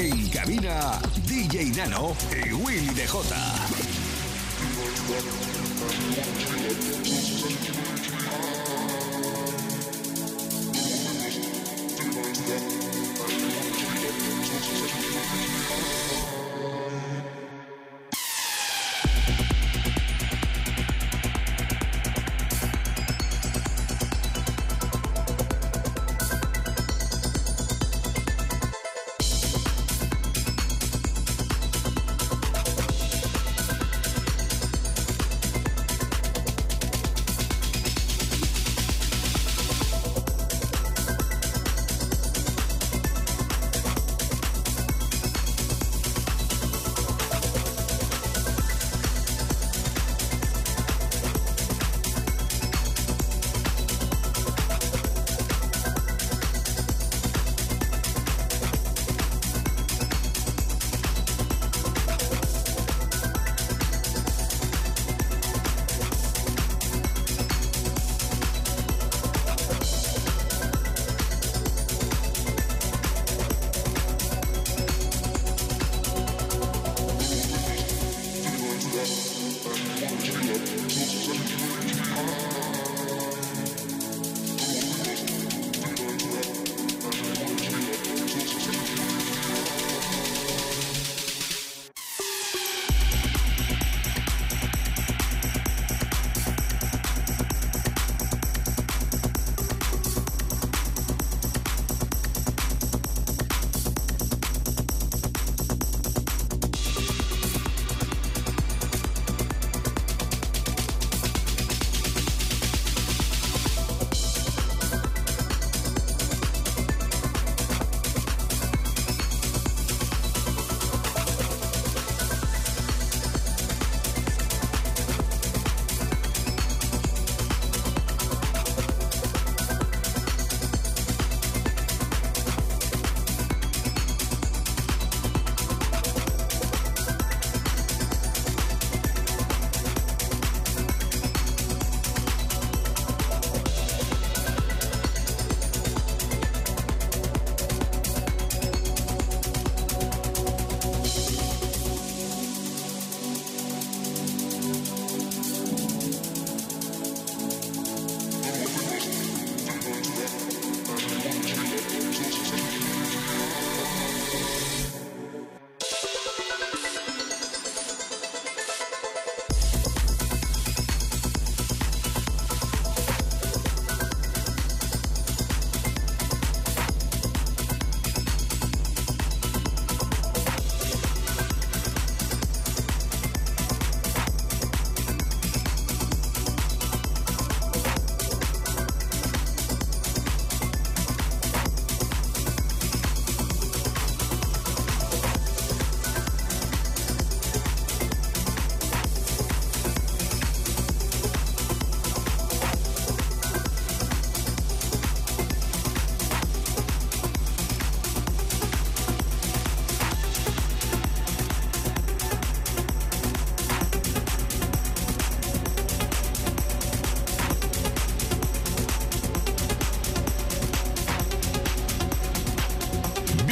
En cabina, DJ Nano y Willy DJ.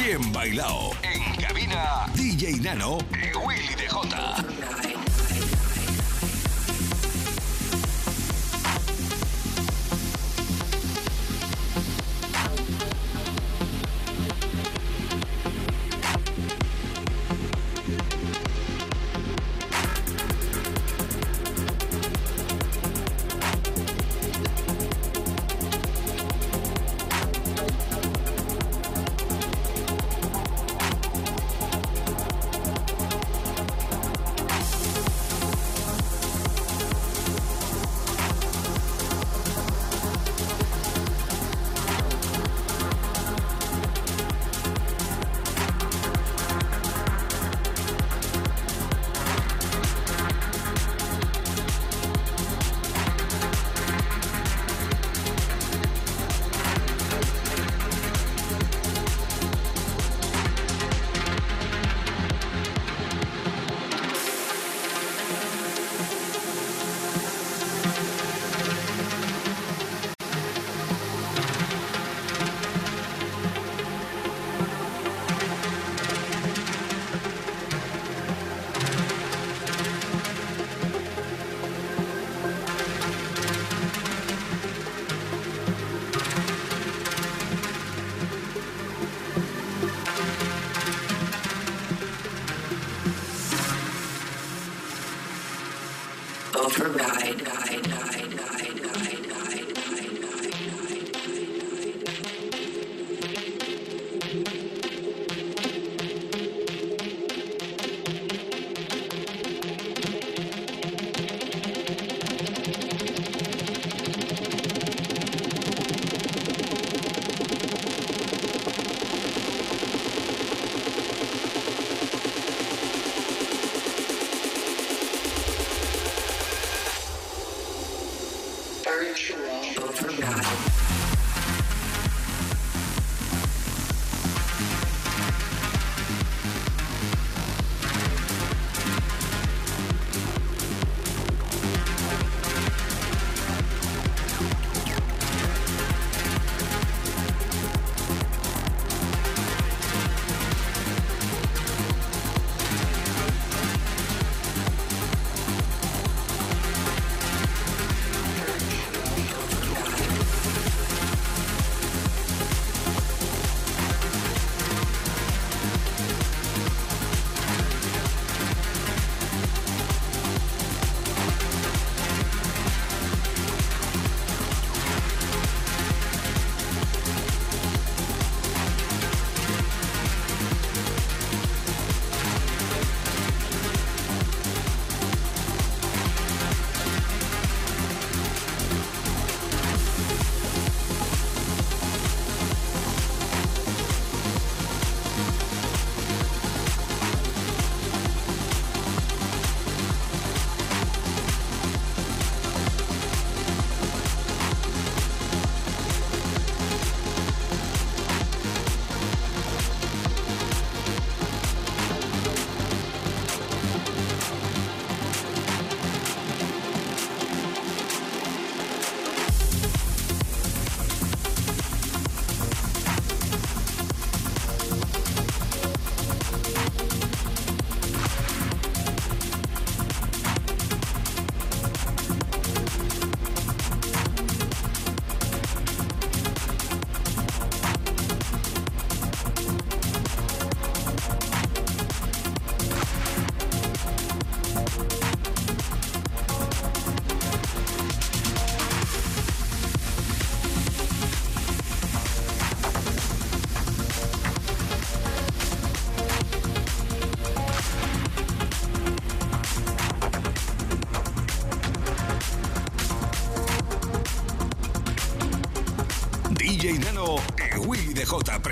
Bien bailado. En cabina, DJ Nano y Willy DJ.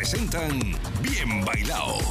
Presentan Bien Bailado.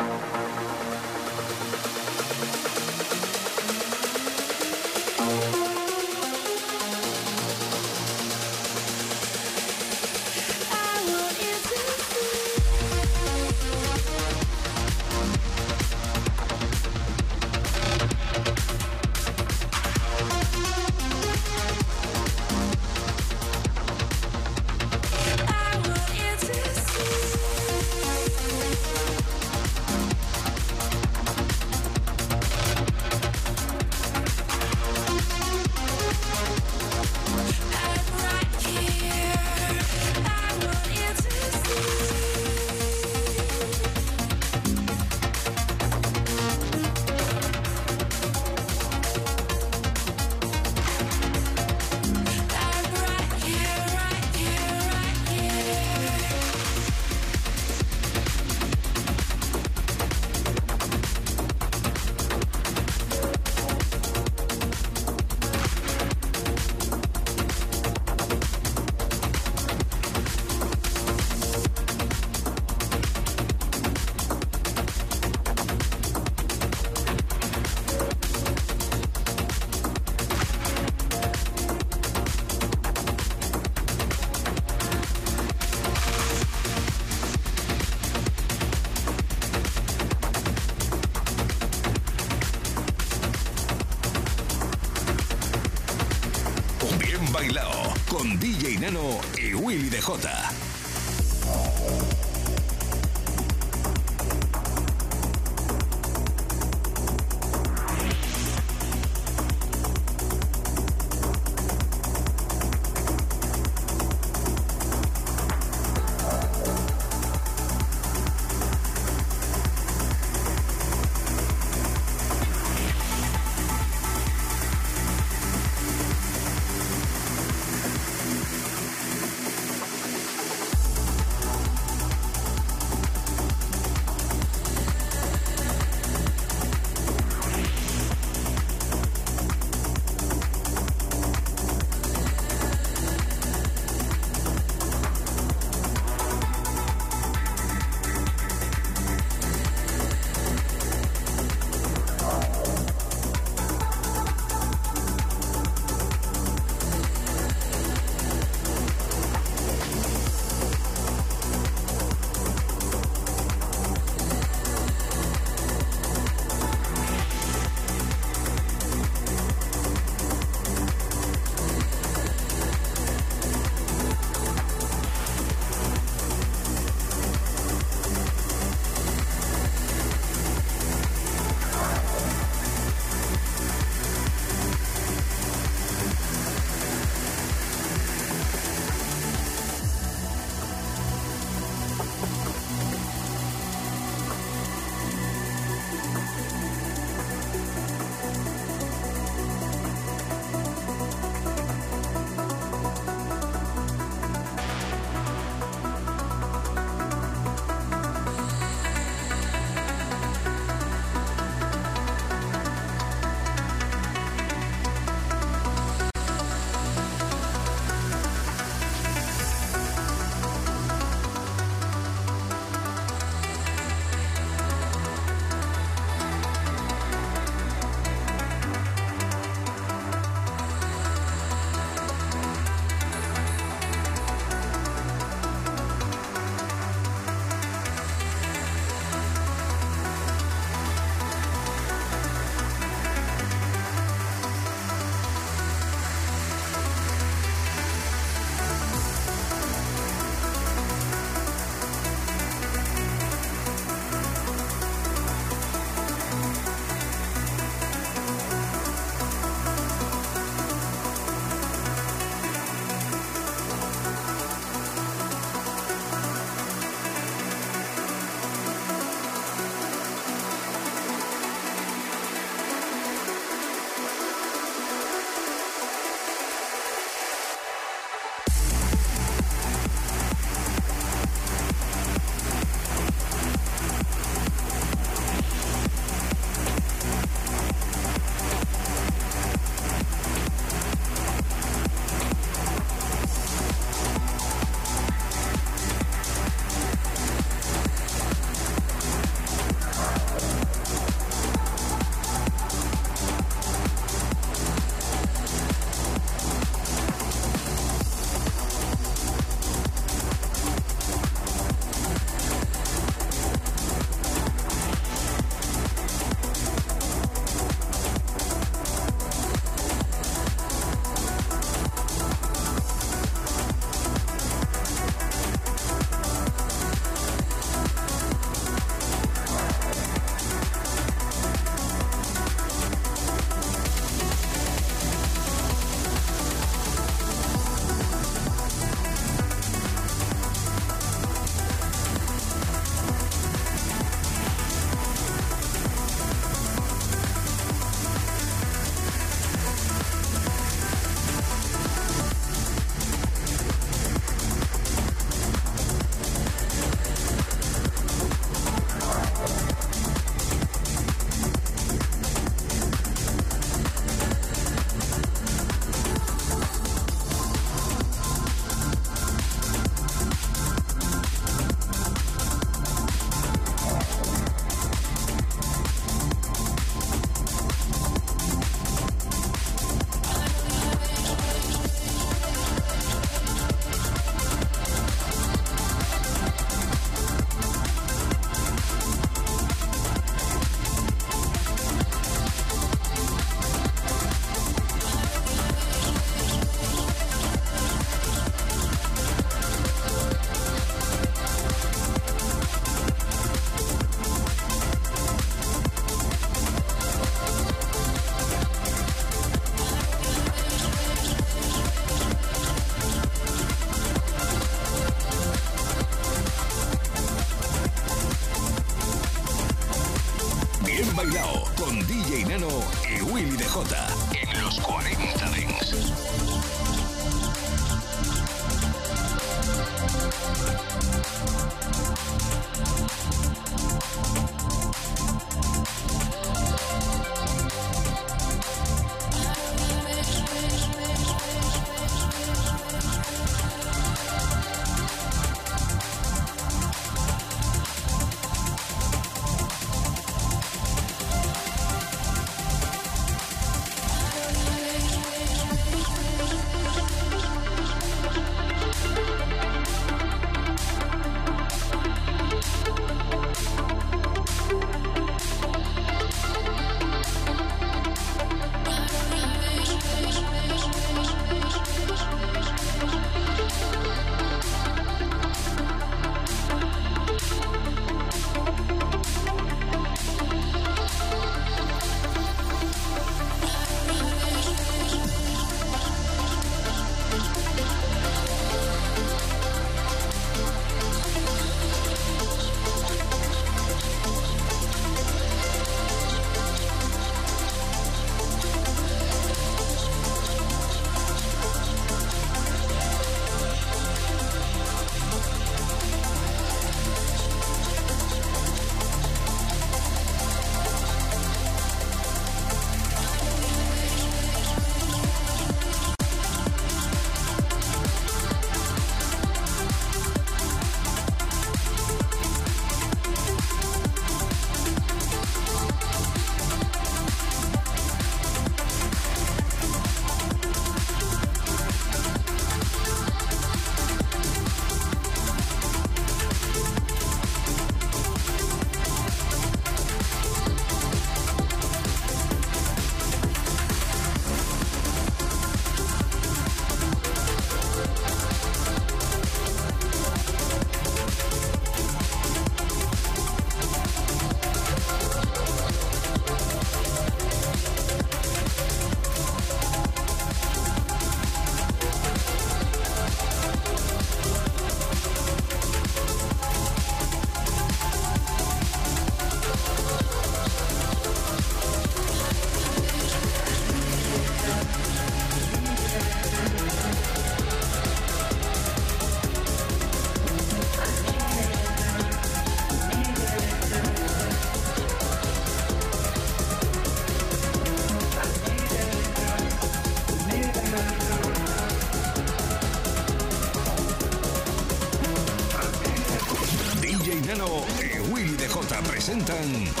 Presentan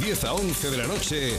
10 a 11 de la noche,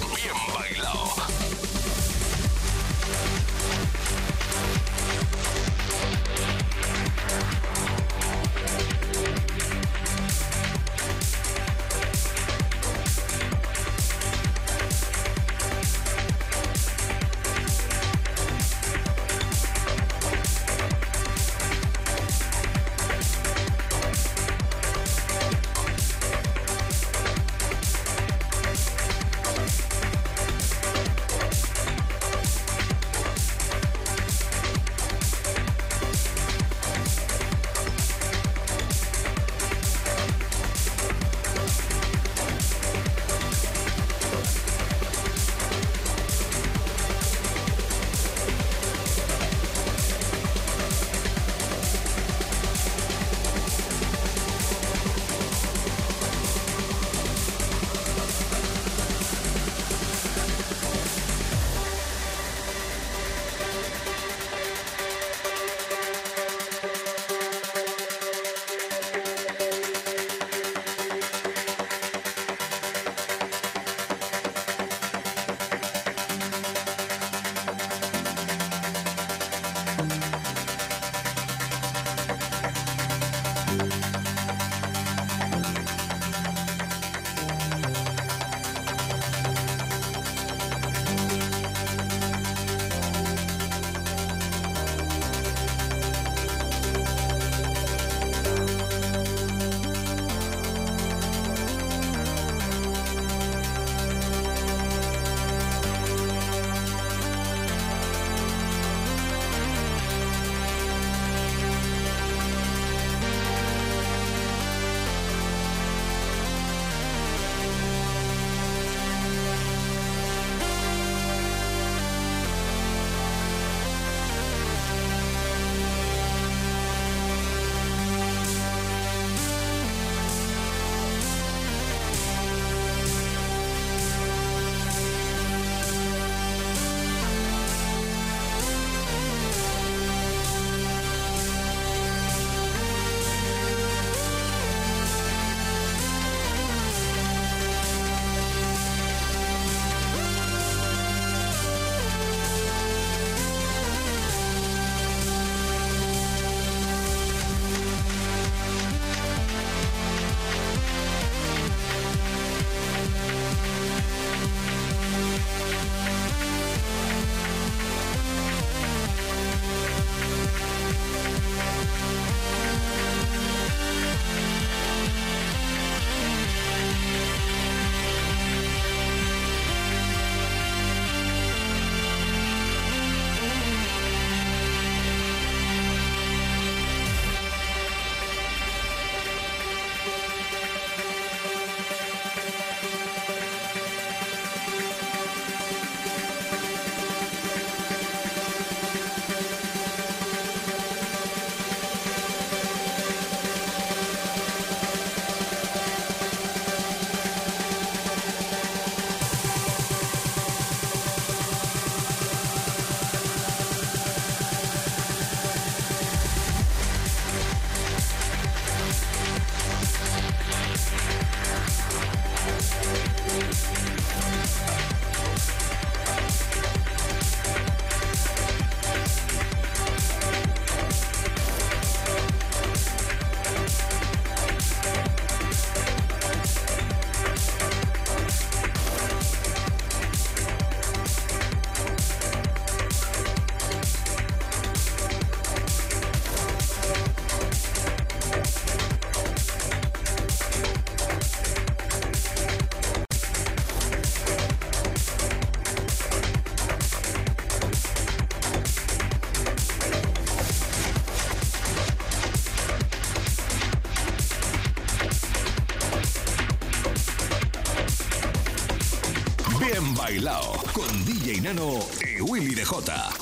con DJ Nano y Willy Dejota. En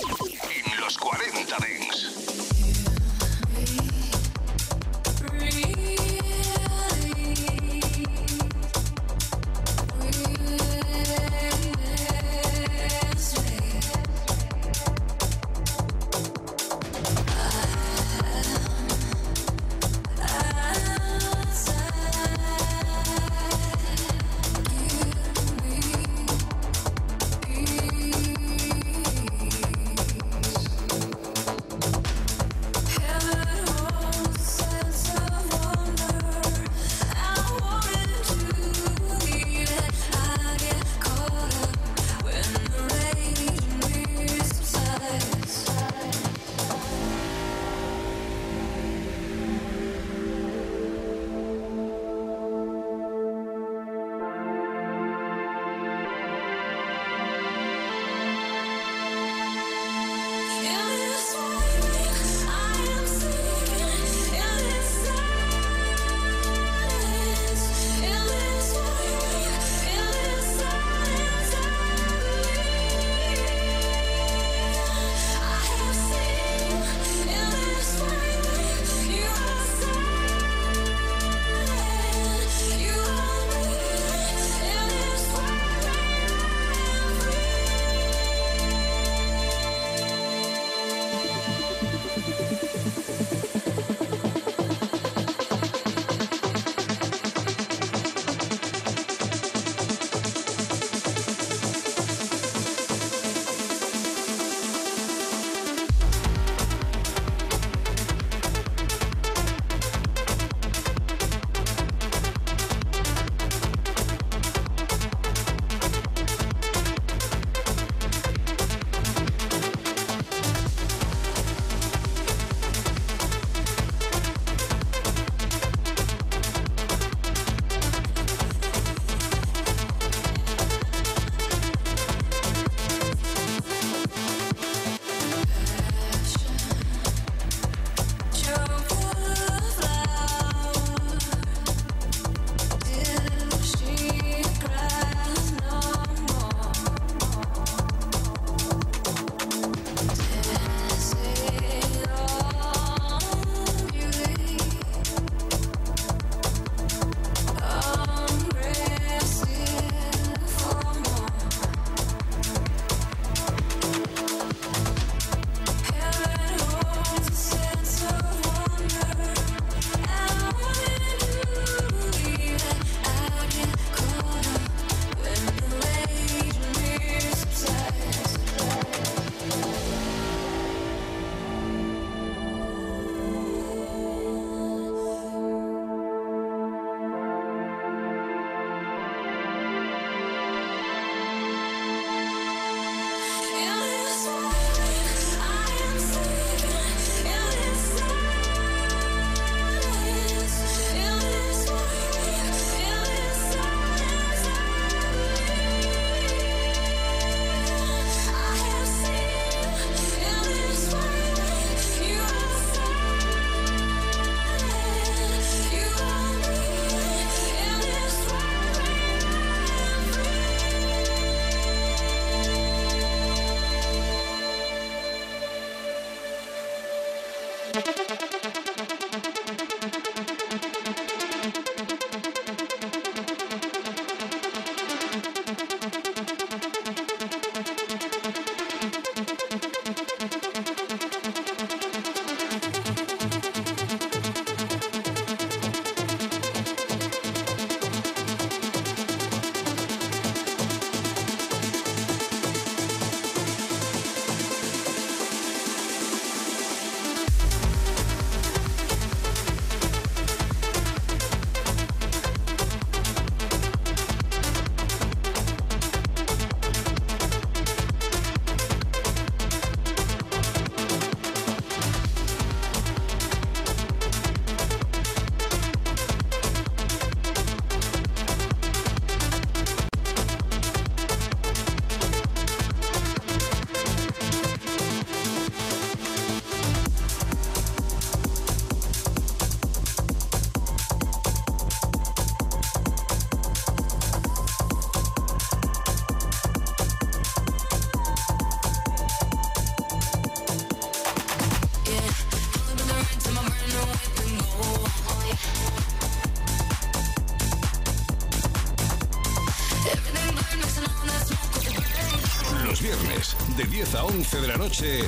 de la noche,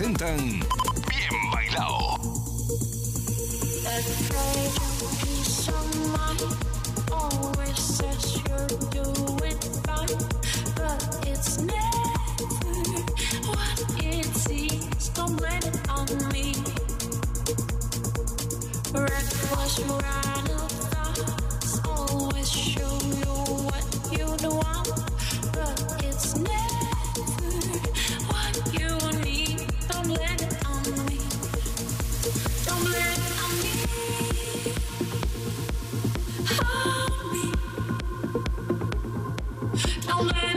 presentan Don't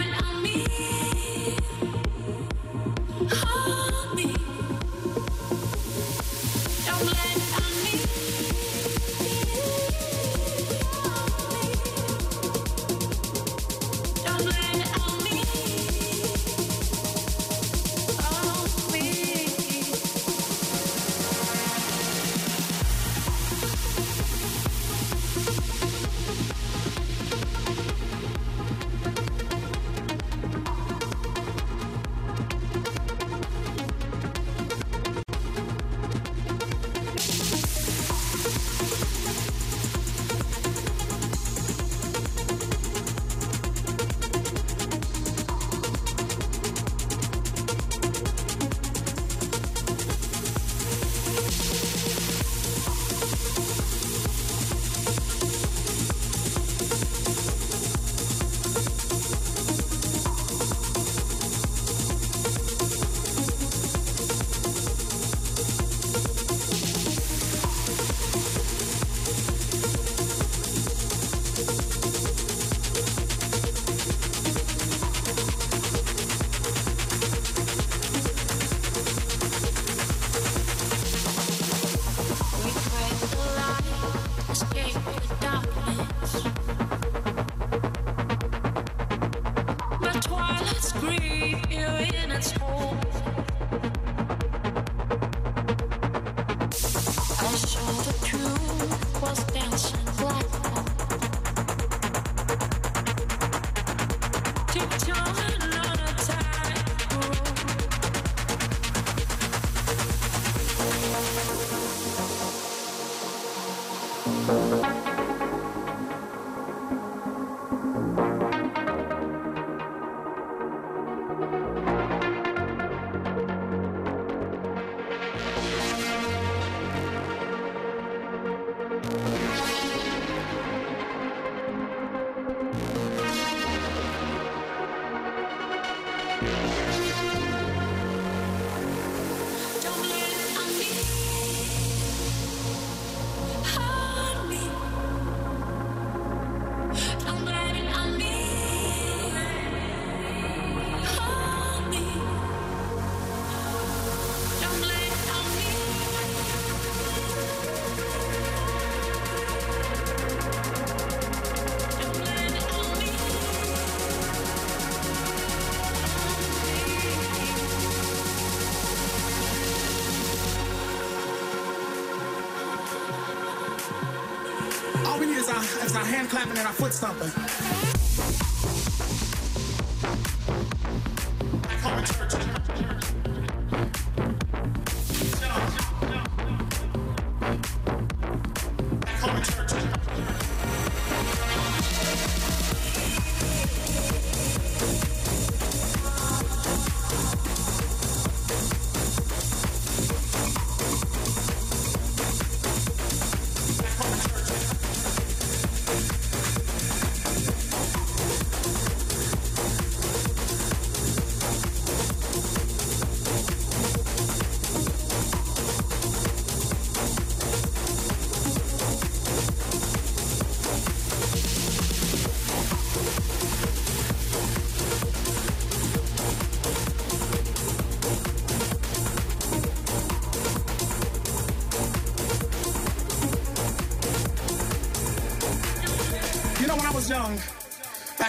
foot stomping.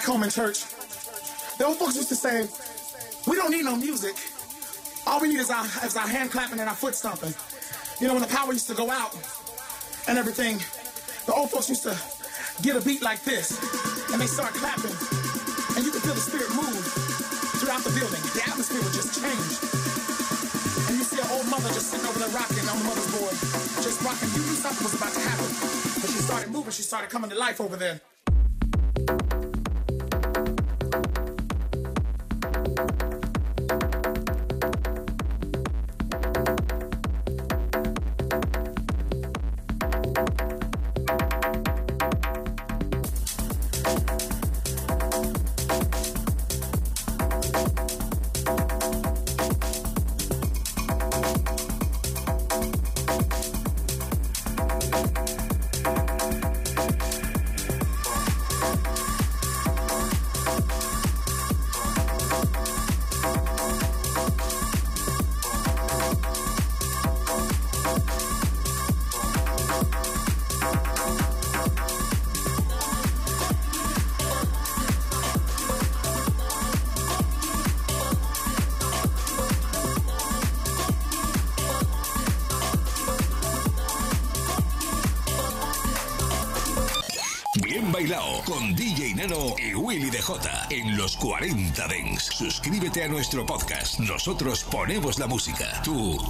Home in church, the old folks used to say, we don't need no music. All we need is our, is our hand clapping and our foot stomping. You know, when the power used to go out and everything, the old folks used to get a beat like this, and they start clapping, and you could feel the spirit move throughout the building. The atmosphere would just change. And you see an old mother just sitting over there rocking on the mother's board, just rocking. You knew something was about to happen. But she started moving, she started coming to life over there. En los 40 Dents. Suscríbete a nuestro podcast. Nosotros ponemos la música. Tú